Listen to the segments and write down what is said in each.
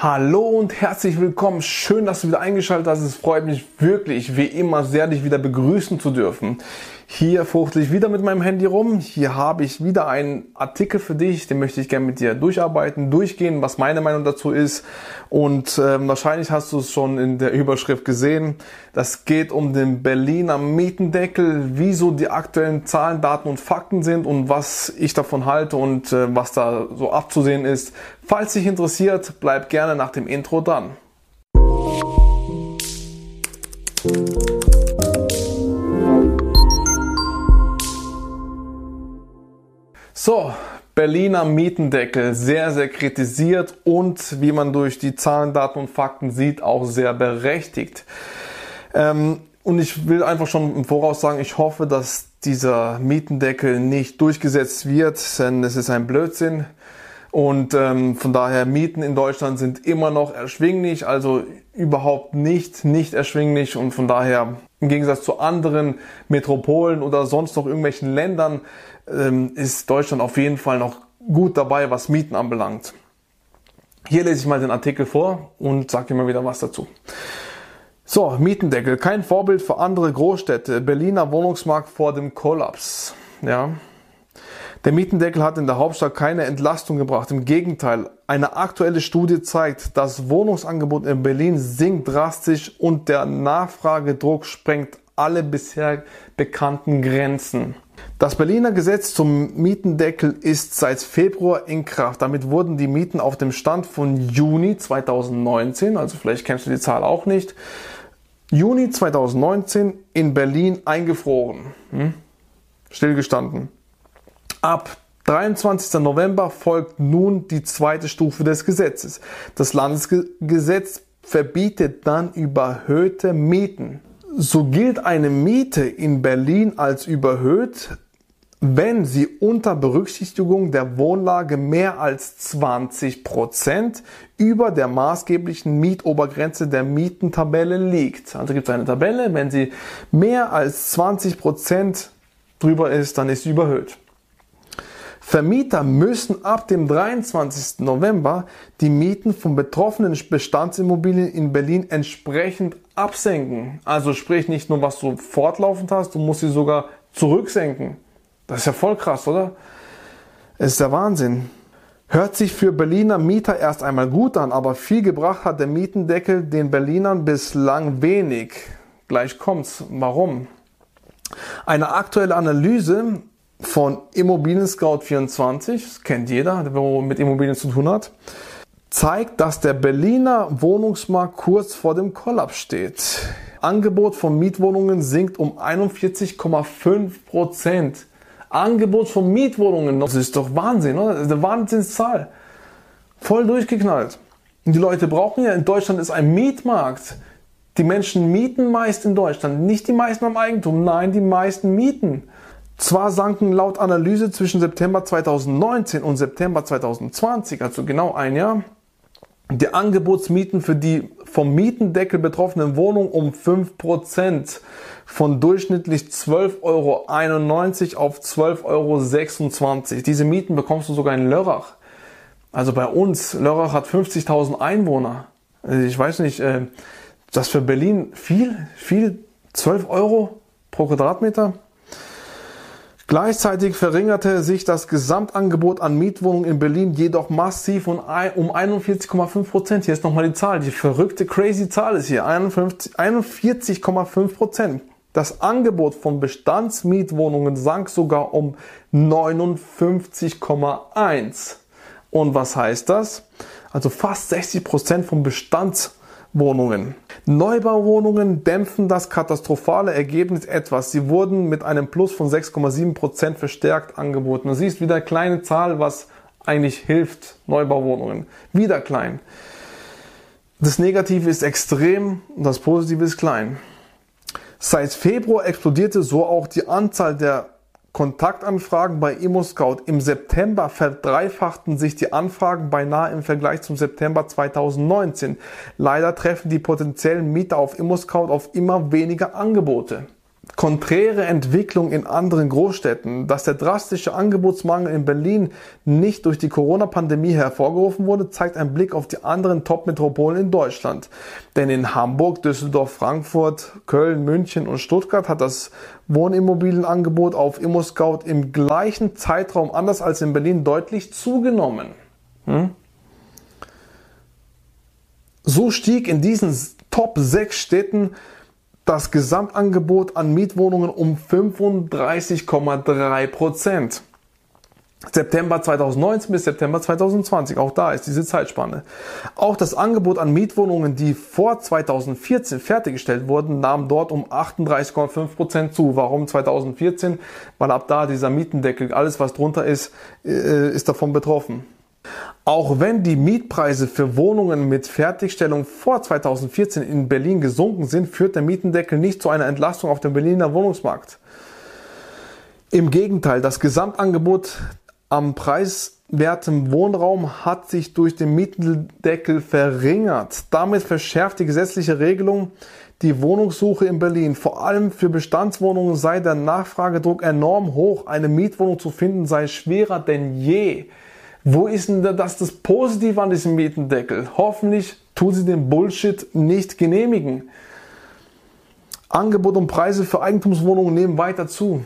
Hallo und herzlich willkommen. Schön, dass du wieder eingeschaltet hast. Es freut mich wirklich, wie immer, sehr, dich wieder begrüßen zu dürfen. Hier fuchtel ich wieder mit meinem Handy rum. Hier habe ich wieder einen Artikel für dich, den möchte ich gerne mit dir durcharbeiten, durchgehen, was meine Meinung dazu ist. Und äh, wahrscheinlich hast du es schon in der Überschrift gesehen. Das geht um den Berliner Mietendeckel, wieso die aktuellen Zahlen, Daten und Fakten sind und was ich davon halte und äh, was da so abzusehen ist. Falls dich interessiert, bleib gerne nach dem Intro dran. So, Berliner Mietendeckel, sehr, sehr kritisiert und wie man durch die Zahlen, Daten und Fakten sieht, auch sehr berechtigt. Ähm, und ich will einfach schon im Voraus sagen, ich hoffe, dass dieser Mietendeckel nicht durchgesetzt wird, denn es ist ein Blödsinn. Und ähm, von daher Mieten in Deutschland sind immer noch erschwinglich, also überhaupt nicht nicht erschwinglich und von daher im Gegensatz zu anderen Metropolen oder sonst noch irgendwelchen Ländern ähm, ist Deutschland auf jeden Fall noch gut dabei, was Mieten anbelangt. Hier lese ich mal den Artikel vor und sage immer wieder was dazu. So, Mietendeckel, kein Vorbild für andere Großstädte. Berliner Wohnungsmarkt vor dem Kollaps. Ja, der Mietendeckel hat in der Hauptstadt keine Entlastung gebracht. Im Gegenteil, eine aktuelle Studie zeigt, das Wohnungsangebot in Berlin sinkt drastisch und der Nachfragedruck sprengt alle bisher bekannten Grenzen. Das Berliner Gesetz zum Mietendeckel ist seit Februar in Kraft. Damit wurden die Mieten auf dem Stand von Juni 2019, also vielleicht kennst du die Zahl auch nicht, Juni 2019 in Berlin eingefroren. Hm? Stillgestanden. Ab 23. November folgt nun die zweite Stufe des Gesetzes. Das Landesgesetz verbietet dann überhöhte Mieten. So gilt eine Miete in Berlin als überhöht, wenn sie unter Berücksichtigung der Wohnlage mehr als 20 Prozent über der maßgeblichen Mietobergrenze der Mietentabelle liegt. Also gibt es eine Tabelle, wenn sie mehr als 20 Prozent drüber ist, dann ist sie überhöht. Vermieter müssen ab dem 23. November die Mieten von betroffenen Bestandsimmobilien in Berlin entsprechend absenken. Also sprich nicht nur, was du fortlaufend hast, du musst sie sogar zurücksenken. Das ist ja voll krass, oder? Es ist der Wahnsinn. Hört sich für Berliner Mieter erst einmal gut an, aber viel gebracht hat der Mietendeckel den Berlinern bislang wenig. Gleich kommt's. Warum? Eine aktuelle Analyse von Immobilien Scout 24, das kennt jeder, der mit Immobilien zu tun hat, zeigt, dass der Berliner Wohnungsmarkt kurz vor dem Kollaps steht. Angebot von Mietwohnungen sinkt um 41,5 Prozent. Angebot von Mietwohnungen, das ist doch Wahnsinn, oder? Das ist eine Wahnsinnszahl. Voll durchgeknallt. Und die Leute brauchen ja, in Deutschland ist ein Mietmarkt. Die Menschen mieten meist in Deutschland. Nicht die meisten am Eigentum, nein, die meisten mieten. Zwar sanken laut Analyse zwischen September 2019 und September 2020, also genau ein Jahr, die Angebotsmieten für die vom Mietendeckel betroffenen Wohnungen um 5% von durchschnittlich 12,91 Euro auf 12,26 Euro. Diese Mieten bekommst du sogar in Lörrach. Also bei uns, Lörrach hat 50.000 Einwohner. Also ich weiß nicht, äh, das für Berlin viel, viel, 12 Euro pro Quadratmeter. Gleichzeitig verringerte sich das Gesamtangebot an Mietwohnungen in Berlin jedoch massiv um 41,5 Prozent. Hier ist nochmal die Zahl, die verrückte, crazy Zahl ist hier, 41,5 Prozent. Das Angebot von Bestandsmietwohnungen sank sogar um 59,1. Und was heißt das? Also fast 60 Prozent von Bestandswohnungen. Neubauwohnungen dämpfen das katastrophale Ergebnis etwas. Sie wurden mit einem Plus von 6,7% verstärkt angeboten. Du siehst wieder kleine Zahl, was eigentlich hilft, Neubauwohnungen. Wieder klein. Das Negative ist extrem und das Positive ist klein. Seit Februar explodierte so auch die Anzahl der Kontaktanfragen bei ImmoScout. Im September verdreifachten sich die Anfragen beinahe im Vergleich zum September 2019. Leider treffen die potenziellen Mieter auf ImmoScout auf immer weniger Angebote. Konträre Entwicklung in anderen Großstädten, dass der drastische Angebotsmangel in Berlin nicht durch die Corona-Pandemie hervorgerufen wurde, zeigt ein Blick auf die anderen Top-Metropolen in Deutschland. Denn in Hamburg, Düsseldorf, Frankfurt, Köln, München und Stuttgart hat das Wohnimmobilienangebot auf ImmoScout im gleichen Zeitraum anders als in Berlin deutlich zugenommen. Hm? So stieg in diesen Top 6 Städten das Gesamtangebot an Mietwohnungen um 35,3 Prozent. September 2019 bis September 2020, auch da ist diese Zeitspanne. Auch das Angebot an Mietwohnungen, die vor 2014 fertiggestellt wurden, nahm dort um 38,5 Prozent zu. Warum 2014? Weil ab da dieser Mietendeckel, alles was drunter ist, äh, ist davon betroffen. Auch wenn die Mietpreise für Wohnungen mit Fertigstellung vor 2014 in Berlin gesunken sind, führt der Mietendeckel nicht zu einer Entlastung auf dem Berliner Wohnungsmarkt. Im Gegenteil, das Gesamtangebot am preiswerten Wohnraum hat sich durch den Mietendeckel verringert. Damit verschärft die gesetzliche Regelung die Wohnungssuche in Berlin. Vor allem für Bestandswohnungen sei der Nachfragedruck enorm hoch. Eine Mietwohnung zu finden sei schwerer denn je. Wo ist denn das, das Positive an diesem Mietendeckel? Hoffentlich tut sie den Bullshit nicht genehmigen. Angebot und Preise für Eigentumswohnungen nehmen weiter zu.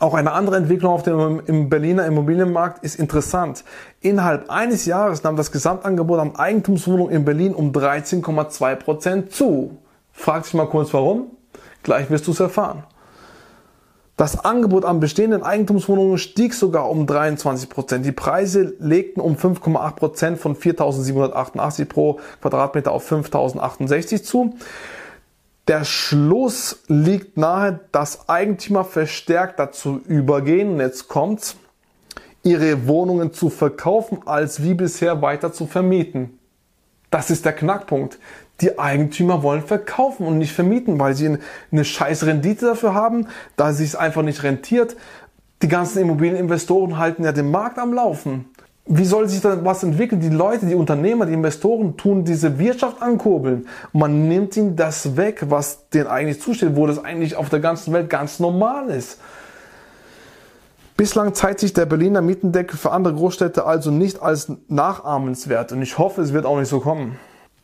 Auch eine andere Entwicklung auf dem im Berliner Immobilienmarkt ist interessant. Innerhalb eines Jahres nahm das Gesamtangebot an Eigentumswohnungen in Berlin um 13,2 Prozent zu. Frag dich mal kurz warum? Gleich wirst du es erfahren. Das Angebot an bestehenden Eigentumswohnungen stieg sogar um 23 Prozent. Die Preise legten um 5,8 Prozent von 4.788 pro Quadratmeter auf 5.068 zu. Der Schluss liegt nahe, dass Eigentümer verstärkt dazu übergehen, jetzt kommt's, ihre Wohnungen zu verkaufen, als wie bisher weiter zu vermieten. Das ist der Knackpunkt die Eigentümer wollen verkaufen und nicht vermieten, weil sie eine scheiß Rendite dafür haben, da sich es einfach nicht rentiert. Die ganzen Immobilieninvestoren halten ja den Markt am Laufen. Wie soll sich da was entwickeln? Die Leute, die Unternehmer, die Investoren tun diese Wirtschaft ankurbeln. Man nimmt ihnen das weg, was denen eigentlich zusteht, wo das eigentlich auf der ganzen Welt ganz normal ist. Bislang zeigt sich der Berliner Mietendeckel für andere Großstädte also nicht als nachahmenswert und ich hoffe, es wird auch nicht so kommen.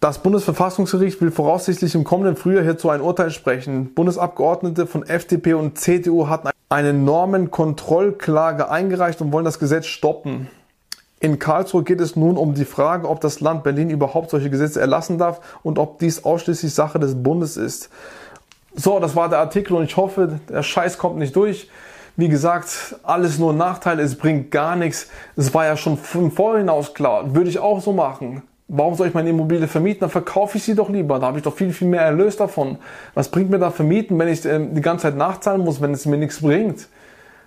Das Bundesverfassungsgericht will voraussichtlich im kommenden Frühjahr hierzu ein Urteil sprechen. Bundesabgeordnete von FDP und CDU hatten eine Normenkontrollklage eingereicht und wollen das Gesetz stoppen. In Karlsruhe geht es nun um die Frage, ob das Land Berlin überhaupt solche Gesetze erlassen darf und ob dies ausschließlich Sache des Bundes ist. So, das war der Artikel und ich hoffe, der Scheiß kommt nicht durch. Wie gesagt, alles nur Nachteile, es bringt gar nichts. Es war ja schon von vorhinaus klar. Würde ich auch so machen. Warum soll ich meine Immobilie vermieten? Dann verkaufe ich sie doch lieber. Da habe ich doch viel, viel mehr Erlös davon. Was bringt mir da vermieten, wenn ich äh, die ganze Zeit nachzahlen muss, wenn es mir nichts bringt?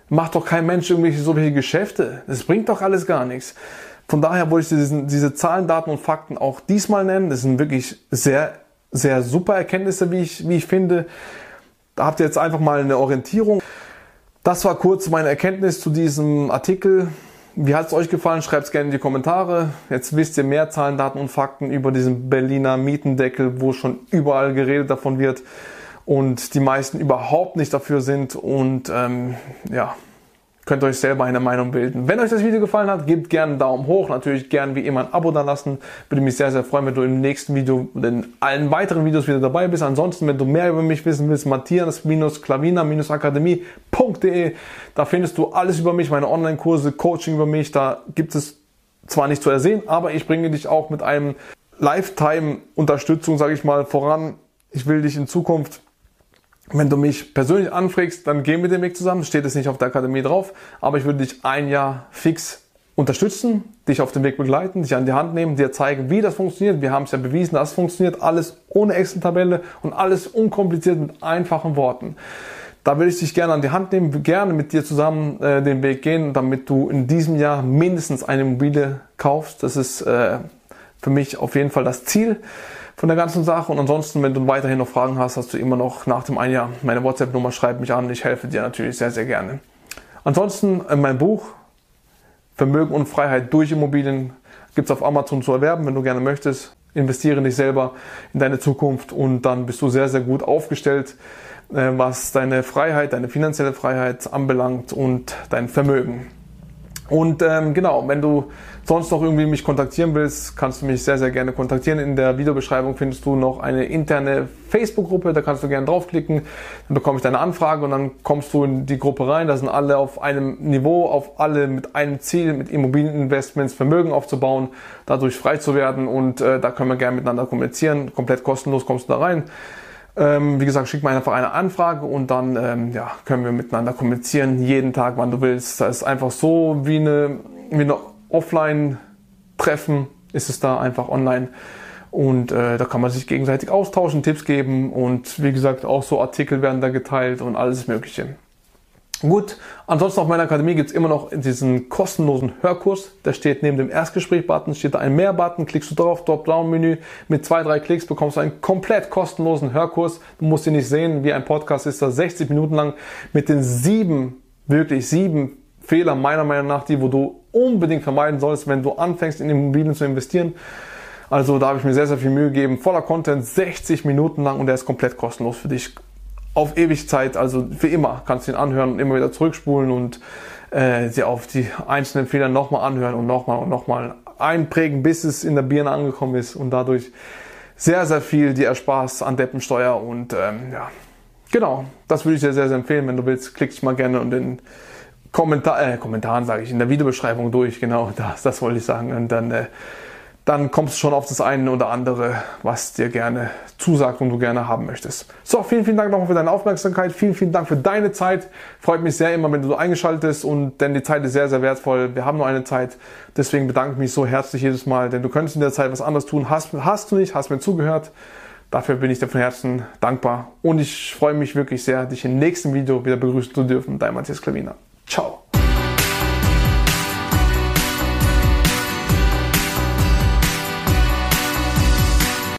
Macht doch kein Mensch irgendwelche solche Geschäfte. Das bringt doch alles gar nichts. Von daher wollte ich diesen, diese Zahlen, Daten und Fakten auch diesmal nennen. Das sind wirklich sehr, sehr super Erkenntnisse, wie ich, wie ich finde. Da habt ihr jetzt einfach mal eine Orientierung. Das war kurz meine Erkenntnis zu diesem Artikel. Wie hat es euch gefallen? Schreibt es gerne in die Kommentare. Jetzt wisst ihr mehr Zahlen, Daten und Fakten über diesen Berliner Mietendeckel, wo schon überall geredet davon wird und die meisten überhaupt nicht dafür sind. Und ähm, ja, Könnt ihr euch selber eine Meinung bilden. Wenn euch das Video gefallen hat, gebt gerne einen Daumen hoch. Natürlich gerne wie immer ein Abo da lassen. Würde mich sehr, sehr freuen, wenn du im nächsten Video und in allen weiteren Videos wieder dabei bist. Ansonsten, wenn du mehr über mich wissen willst, matthias-klavina-akademie.de. Da findest du alles über mich, meine Online-Kurse, Coaching über mich. Da gibt es zwar nicht zu ersehen, aber ich bringe dich auch mit einem Lifetime-Unterstützung, sage ich mal, voran. Ich will dich in Zukunft wenn du mich persönlich anfragst, dann gehen wir den Weg zusammen. Steht es nicht auf der Akademie drauf, aber ich würde dich ein Jahr fix unterstützen, dich auf den Weg begleiten, dich an die Hand nehmen, dir zeigen, wie das funktioniert. Wir haben es ja bewiesen, das funktioniert alles ohne Excel-Tabelle und alles unkompliziert mit einfachen Worten. Da würde ich dich gerne an die Hand nehmen, gerne mit dir zusammen äh, den Weg gehen, damit du in diesem Jahr mindestens eine Immobilie kaufst. Das ist äh, für mich auf jeden Fall das Ziel von der ganzen Sache. Und ansonsten, wenn du weiterhin noch Fragen hast, hast du immer noch nach dem einen Jahr meine WhatsApp-Nummer, schreib mich an. Ich helfe dir natürlich sehr, sehr gerne. Ansonsten äh, mein Buch Vermögen und Freiheit durch Immobilien gibt es auf Amazon zu erwerben, wenn du gerne möchtest. Investiere in dich selber, in deine Zukunft und dann bist du sehr, sehr gut aufgestellt. äh, was deine Freiheit, deine finanzielle Freiheit anbelangt und dein Vermögen. Und ähm, genau, wenn du sonst noch irgendwie mich kontaktieren willst, kannst du mich sehr, sehr gerne kontaktieren. In der Videobeschreibung findest du noch eine interne Facebook-Gruppe, da kannst du gerne draufklicken, dann bekomme ich deine Anfrage und dann kommst du in die Gruppe rein. Da sind alle auf einem Niveau, auf alle mit einem Ziel, mit Immobilieninvestments Vermögen aufzubauen, dadurch frei zu werden und äh, da können wir gerne miteinander kommunizieren. Komplett kostenlos kommst du da rein. Ähm, wie gesagt, schick mir einfach eine Anfrage und dann ähm, ja, können wir miteinander kommunizieren, jeden Tag, wann du willst. Das ist einfach so wie eine, wie eine Offline-Treffen, ist es da einfach online. Und äh, da kann man sich gegenseitig austauschen, Tipps geben und wie gesagt, auch so Artikel werden da geteilt und alles Mögliche. Gut, ansonsten auf meiner Akademie gibt es immer noch diesen kostenlosen Hörkurs. Der steht neben dem Erstgespräch-Button, steht da ein Mehr-Button, klickst du drauf, Drop-Down-Menü. Mit zwei, drei Klicks bekommst du einen komplett kostenlosen Hörkurs. Du musst ihn nicht sehen, wie ein Podcast ist, da 60 Minuten lang mit den sieben, wirklich sieben Fehlern meiner Meinung nach, die wo du unbedingt vermeiden sollst, wenn du anfängst in Immobilien zu investieren. Also da habe ich mir sehr, sehr viel Mühe gegeben. Voller Content, 60 Minuten lang und der ist komplett kostenlos für dich auf ewig Zeit, also für immer kannst du ihn anhören und immer wieder zurückspulen und äh, sie auf die einzelnen Fehler nochmal anhören und nochmal und nochmal einprägen, bis es in der Birne angekommen ist und dadurch sehr, sehr viel dir Ersparst an Deppensteuer und ähm, ja, genau, das würde ich dir sehr, sehr empfehlen. Wenn du willst, klick dich mal gerne in den Kommentar, äh, Kommentaren, sage ich, in der Videobeschreibung durch, genau, das, das wollte ich sagen. Und dann äh, dann kommst du schon auf das eine oder andere, was dir gerne zusagt und du gerne haben möchtest. So, vielen, vielen Dank nochmal für deine Aufmerksamkeit. Vielen, vielen Dank für deine Zeit. Freut mich sehr immer, wenn du so eingeschaltet bist und denn die Zeit ist sehr, sehr wertvoll. Wir haben nur eine Zeit. Deswegen bedanke ich mich so herzlich jedes Mal, denn du könntest in der Zeit was anderes tun. Hast, hast du nicht, hast mir zugehört. Dafür bin ich dir von Herzen dankbar und ich freue mich wirklich sehr, dich im nächsten Video wieder begrüßen zu dürfen. Dein Matthias Klavina. Ciao.